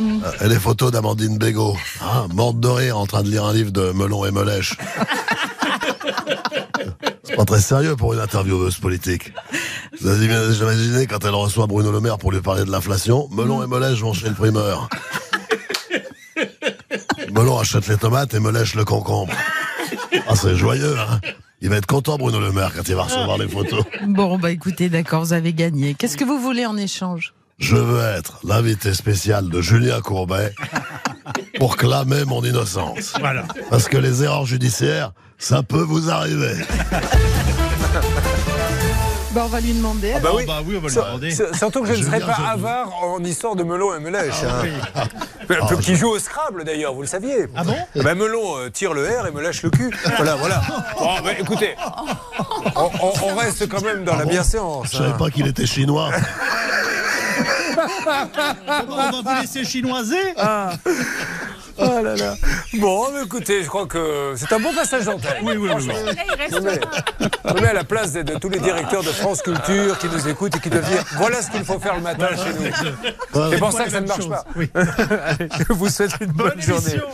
Euh, Et les photos d'Amandine Bégaud, hein, morte de rire en train de lire un livre de Melon et Melèche. C'est pas très sérieux pour une intervieweuse politique. Vous imaginé quand elle reçoit Bruno Le Maire pour lui parler de l'inflation, Melon et Melèche vont chez le primeur. Melon achète les tomates et Melèche le concombre. Ah, c'est joyeux, hein Il va être content, Bruno Le Maire, quand il va recevoir les photos. Bon, bah écoutez, d'accord, vous avez gagné. Qu'est-ce que vous voulez en échange? Je veux être l'invité spécial de Julien Courbet pour clamer mon innocence. Voilà. Parce que les erreurs judiciaires, ça peut vous arriver. Bah, on va lui demander. Bah oui. Oh, bah oui, on va lui demander. sur- Surtout que je ne serai pas avare en histoire de Melon et Melèche. hein. Ah, Qui joue au Scrabble d'ailleurs, vous le saviez. Ah bon bah, Melon euh, tire le R et me lâche le cul. Voilà, voilà. Bon, bah, écoutez, on, on- on reste quand même dans la bienséance. Je savais hein. pas qu'il était chinois. On va vous laisser chinoiser. Oh là là. Bon, écoutez, je crois que c'est un bon passage d'antenne. Oui, oui, oui. me mets à la place de, de tous les directeurs de France Culture qui nous écoutent et qui doivent dire voilà ce qu'il faut faire le matin chez nous. C'est pour ça que ça ne marche pas. Oui. Allez, je vous souhaite une bonne, Bonne journée. émission.